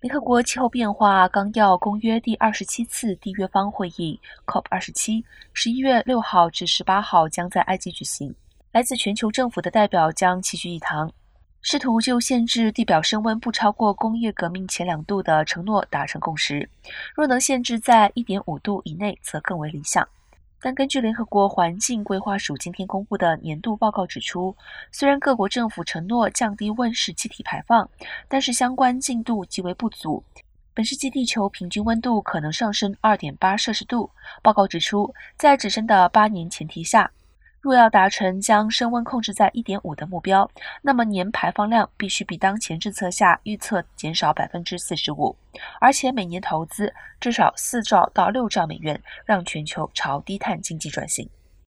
联合国气候变化纲要公约第二十七次缔约方会议 （COP 二十七）十一月六号至十八号将在埃及举行。来自全球政府的代表将齐聚一堂，试图就限制地表升温不超过工业革命前两度的承诺达成共识。若能限制在一点五度以内，则更为理想。但根据联合国环境规划署今天公布的年度报告指出，虽然各国政府承诺降低温室气体排放，但是相关进度极为不足。本世纪地球平均温度可能上升2.8摄氏度。报告指出，在只剩的八年前提下。若要达成将升温控制在一点五的目标，那么年排放量必须比当前政策下预测减少百分之四十五，而且每年投资至少四兆到六兆美元，让全球朝低碳经济转型。